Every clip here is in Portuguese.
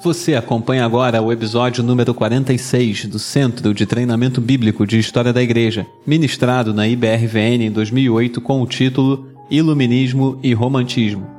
Você acompanha agora o episódio número 46 do Centro de Treinamento Bíblico de História da Igreja, ministrado na IBRVN em 2008 com o título Iluminismo e Romantismo.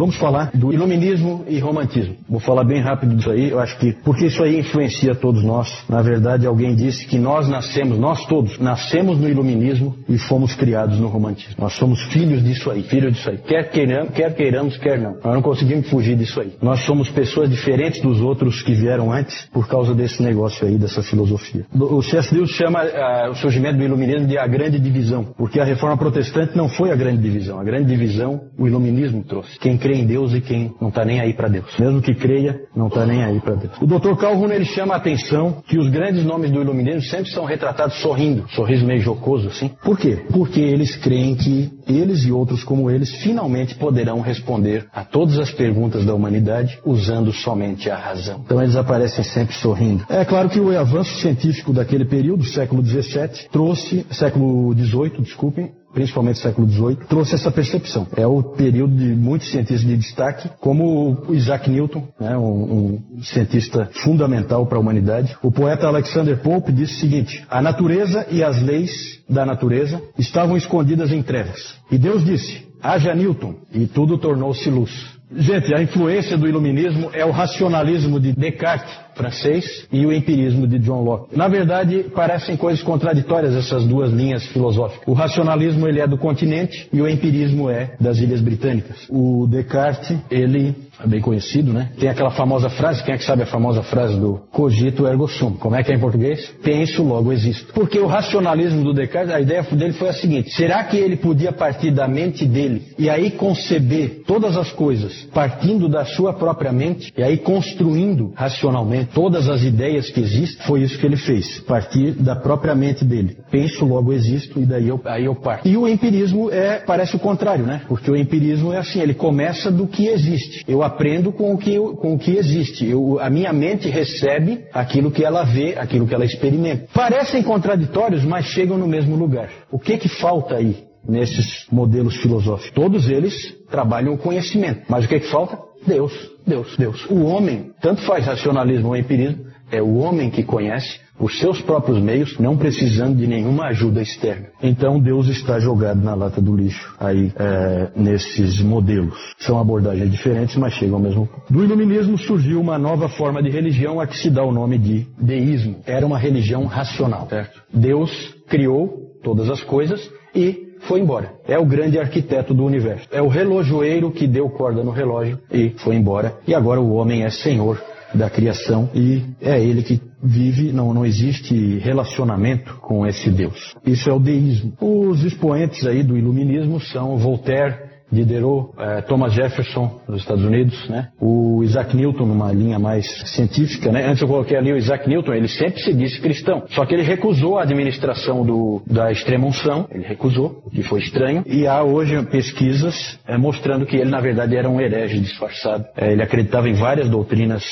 Vamos falar do iluminismo e romantismo. Vou falar bem rápido disso aí, eu acho que porque isso aí influencia todos nós. Na verdade, alguém disse que nós nascemos, nós todos, nascemos no iluminismo e fomos criados no romantismo. Nós somos filhos disso aí, filhos disso aí. Quer queiramos, quer queiramos, quer não. Nós não conseguimos fugir disso aí. Nós somos pessoas diferentes dos outros que vieram antes por causa desse negócio aí, dessa filosofia. O C.S. Lewis chama uh, o surgimento do iluminismo de a grande divisão, porque a reforma protestante não foi a grande divisão. A grande divisão o iluminismo trouxe. Quem em Deus e quem não está nem aí para Deus. Mesmo que creia, não está nem aí para Deus. O Dr. Calhoun ele chama a atenção que os grandes nomes do iluminismo sempre são retratados sorrindo, sorriso meio jocoso assim. Por quê? Porque eles creem que eles e outros como eles finalmente poderão responder a todas as perguntas da humanidade usando somente a razão. Então eles aparecem sempre sorrindo. É claro que o avanço científico daquele período, século XVII, trouxe, século XVIII, desculpem, principalmente século XVIII, trouxe essa percepção. É o período de muitos cientistas de destaque, como o Isaac Newton, né, um, um, cientista fundamental para a humanidade. O poeta Alexander Pope disse o seguinte: a natureza e as leis da natureza estavam escondidas em trevas. E Deus disse: haja Newton, e tudo tornou-se luz. Gente, a influência do iluminismo é o racionalismo de Descartes, francês, e o empirismo de John Locke. Na verdade, parecem coisas contraditórias essas duas linhas filosóficas. O racionalismo ele é do continente e o empirismo é das ilhas britânicas. O Descartes, ele bem conhecido, né? Tem aquela famosa frase, quem é que sabe a famosa frase do cogito ergo sum? Como é que é em português? Penso, logo existo. Porque o racionalismo do Descartes, a ideia dele foi a seguinte: será que ele podia partir da mente dele e aí conceber todas as coisas partindo da sua própria mente e aí construindo racionalmente todas as ideias que existem? Foi isso que ele fez, partir da própria mente dele. Penso, logo existo e daí eu, aí eu parto. E o empirismo é parece o contrário, né? Porque o empirismo é assim, ele começa do que existe. Eu aprendo com o que, com o que existe. Eu, a minha mente recebe aquilo que ela vê, aquilo que ela experimenta. Parecem contraditórios, mas chegam no mesmo lugar. O que que falta aí nesses modelos filosóficos? Todos eles trabalham o conhecimento. Mas o que que falta? Deus, Deus, Deus. O homem, tanto faz racionalismo ou empirismo, é o homem que conhece os seus próprios meios, não precisando de nenhuma ajuda externa. Então Deus está jogado na lata do lixo aí é, nesses modelos. São abordagens diferentes, mas chegam ao mesmo ponto. Do iluminismo surgiu uma nova forma de religião a que se dá o nome de deísmo. Era uma religião racional, certo? Deus criou todas as coisas e foi embora. É o grande arquiteto do universo. É o relojoeiro que deu corda no relógio e foi embora. E agora o homem é senhor da criação e é ele que vive, não, não existe relacionamento com esse Deus. Isso é o deísmo. Os expoentes aí do iluminismo são Voltaire, Diderot, eh, Thomas Jefferson nos Estados Unidos, né? O Isaac Newton numa linha mais científica, né? Antes eu coloquei ali o Isaac Newton, ele sempre se disse cristão, só que ele recusou a administração do, da extrema unção, ele recusou, que foi estranho, e há hoje pesquisas eh, mostrando que ele na verdade era um herege disfarçado. Eh, ele acreditava em várias doutrinas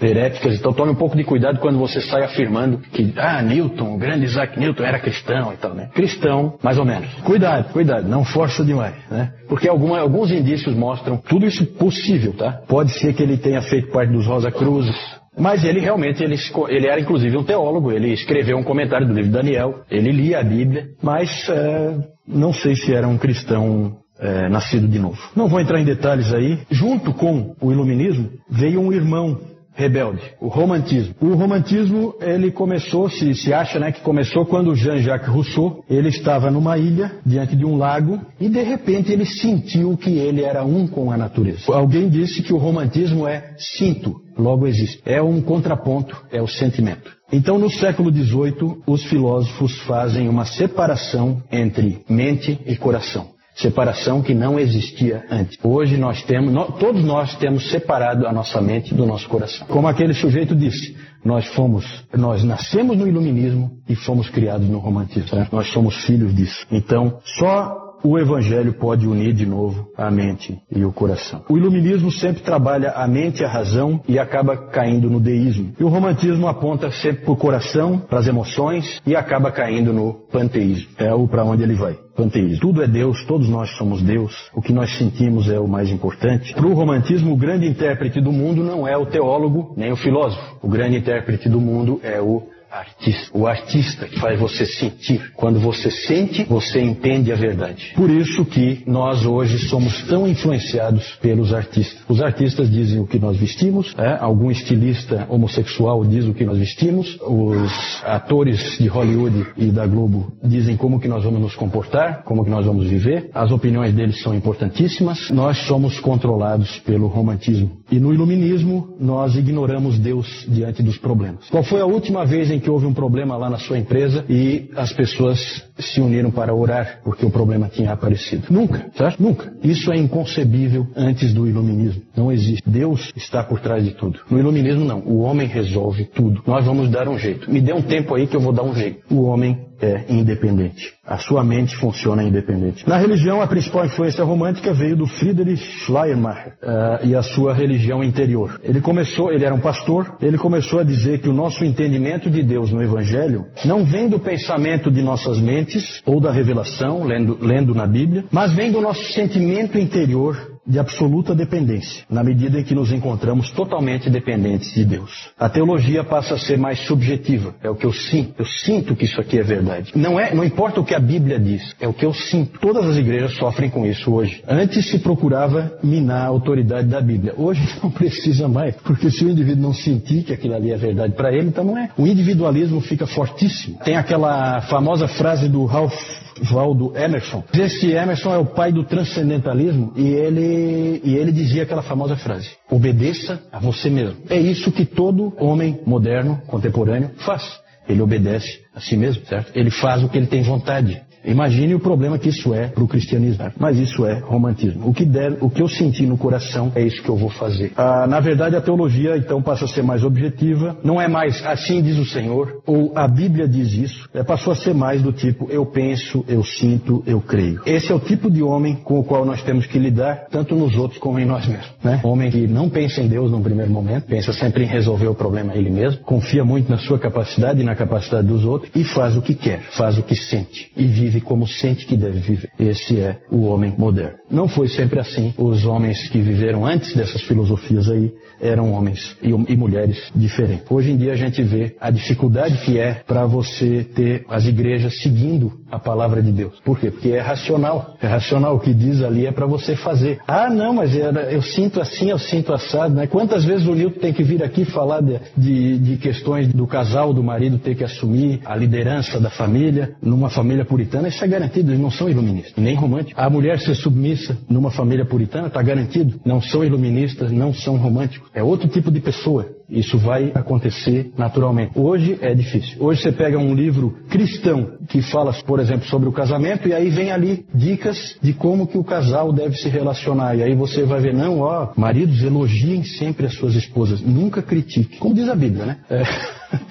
heréticas, então tome um pouco de cuidado quando você sai afirmando que, ah, Newton, o grande Isaac Newton era cristão e tal, né? Cristão, mais ou menos. Cuidado, cuidado, não força demais, né? Porque alguma, alguns indícios mostram tudo isso possível, tá? Pode ser que ele tenha feito parte dos Rosa Cruzes, mas ele realmente, ele, ele, era inclusive um teólogo, ele escreveu um comentário do livro de Daniel, ele lia a Bíblia, mas é, não sei se era um cristão é, nascido de novo. Não vou entrar em detalhes aí. Junto com o iluminismo veio um irmão rebelde, o romantismo. O romantismo, ele começou, se, se acha, né, que começou quando Jean-Jacques Rousseau, ele estava numa ilha, diante de um lago, e de repente ele sentiu que ele era um com a natureza. Alguém disse que o romantismo é sinto, logo existe. É um contraponto, é o sentimento. Então, no século XVIII, os filósofos fazem uma separação entre mente e coração separação que não existia antes. Hoje nós temos, nós, todos nós temos separado a nossa mente do nosso coração. Como aquele sujeito disse, nós fomos, nós nascemos no iluminismo e fomos criados no romantismo. Né? Nós somos filhos disso. Então, só o Evangelho pode unir de novo a mente e o coração. O iluminismo sempre trabalha a mente e a razão e acaba caindo no deísmo. E o romantismo aponta sempre para o coração, para as emoções e acaba caindo no panteísmo. É o para onde ele vai panteísmo. Tudo é Deus, todos nós somos Deus. O que nós sentimos é o mais importante. Para o romantismo, o grande intérprete do mundo não é o teólogo nem o filósofo. O grande intérprete do mundo é o artista. O artista que faz você sentir. Quando você sente, você entende a verdade. Por isso que nós hoje somos tão influenciados pelos artistas. Os artistas dizem o que nós vestimos, é? algum estilista homossexual diz o que nós vestimos, os atores de Hollywood e da Globo dizem como que nós vamos nos comportar, como que nós vamos viver. As opiniões deles são importantíssimas. Nós somos controlados pelo romantismo. E no iluminismo, nós ignoramos Deus diante dos problemas. Qual foi a última vez em que houve um problema lá na sua empresa e as pessoas se uniram para orar porque o problema tinha aparecido. Nunca, certo? Nunca. Isso é inconcebível antes do iluminismo. Não existe. Deus está por trás de tudo. No iluminismo, não. O homem resolve tudo. Nós vamos dar um jeito. Me dê um tempo aí que eu vou dar um jeito. O homem é independente. A sua mente funciona independente. Na religião, a principal influência romântica veio do Friedrich Schleiermacher uh, e a sua religião interior. Ele começou, ele era um pastor, ele começou a dizer que o nosso entendimento de Deus no Evangelho não vem do pensamento de nossas mentes, ou da revelação, lendo, lendo na Bíblia, mas vem do nosso sentimento interior de absoluta dependência, na medida em que nos encontramos totalmente dependentes de Deus. A teologia passa a ser mais subjetiva, é o que eu sinto. Eu sinto que isso aqui é verdade. Não é, não importa o que a Bíblia diz, é o que eu sinto. Todas as igrejas sofrem com isso hoje. Antes se procurava minar a autoridade da Bíblia. Hoje não precisa mais, porque se o indivíduo não sentir que aquilo ali é verdade para ele, então não é. O individualismo fica fortíssimo. Tem aquela famosa frase do Ralph Valdo Emerson. Esse Emerson é o pai do transcendentalismo e ele, e ele dizia aquela famosa frase: obedeça a você mesmo. É isso que todo homem moderno, contemporâneo, faz. Ele obedece a si mesmo, certo? Ele faz o que ele tem vontade. Imagine o problema que isso é para o cristianismo. Mas isso é romantismo. O que, der, o que eu senti no coração é isso que eu vou fazer. Ah, na verdade, a teologia então passa a ser mais objetiva. Não é mais assim diz o Senhor, ou a Bíblia diz isso. É, passou a ser mais do tipo eu penso, eu sinto, eu creio. Esse é o tipo de homem com o qual nós temos que lidar, tanto nos outros como em nós mesmos. Né? Homem que não pensa em Deus num primeiro momento, pensa sempre em resolver o problema ele mesmo, confia muito na sua capacidade e na capacidade dos outros e faz o que quer, faz o que sente e vive vive como sente que deve viver. Esse é o homem moderno. Não foi sempre assim. Os homens que viveram antes dessas filosofias aí eram homens e, e mulheres diferentes. Hoje em dia a gente vê a dificuldade que é para você ter as igrejas seguindo a palavra de Deus. Por quê? Porque é racional. É racional. O que diz ali é para você fazer. Ah, não, mas eu sinto assim, eu sinto assado. Né? Quantas vezes o Nilton tem que vir aqui falar de, de, de questões do casal, do marido ter que assumir a liderança da família, numa família puritana, isso é garantido, eles não são iluministas, nem românticos. A mulher ser submissa numa família puritana está garantido, não são iluministas, não são românticos. É outro tipo de pessoa. Isso vai acontecer naturalmente. Hoje é difícil. Hoje você pega um livro cristão que fala, por exemplo, sobre o casamento e aí vem ali dicas de como que o casal deve se relacionar. E aí você vai ver, não, ó, maridos elogiem sempre as suas esposas, nunca critique. Como diz a Bíblia, né? É.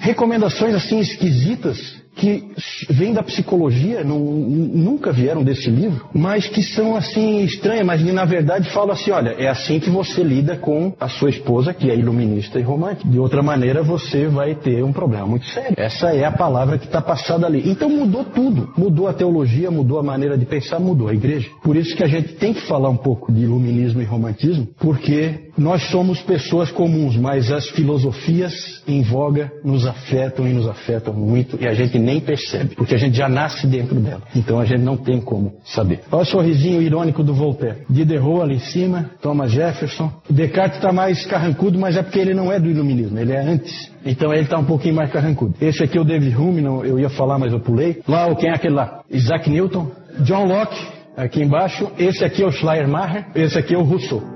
Recomendações assim esquisitas que vêm da psicologia, não, nunca vieram desse livro, mas que são assim estranhas, mas na verdade falam assim, olha, é assim que você lida com a sua esposa, que é iluminista e romântica. De outra maneira, você vai ter um problema muito sério. Essa é a palavra que está passada ali. Então mudou tudo. Mudou a teologia, mudou a maneira de pensar, mudou a igreja. Por isso que a gente tem que falar um pouco de iluminismo e romantismo, porque nós somos pessoas comuns, mas as filosofias em voga nos afetam e nos afetam muito e a gente nem percebe, porque a gente já nasce dentro dela. Então a gente não tem como saber. Olha o sorrisinho irônico do Voltaire. Diderot ali em cima, Thomas Jefferson. Descartes está mais carrancudo, mas é porque ele não é do iluminismo, ele é antes. Então ele está um pouquinho mais carrancudo. Esse aqui é o David Hume, não, eu ia falar, mas eu pulei. Lá, quem é aquele lá? Isaac Newton. John Locke, aqui embaixo. Esse aqui é o Schleiermacher. Esse aqui é o Rousseau.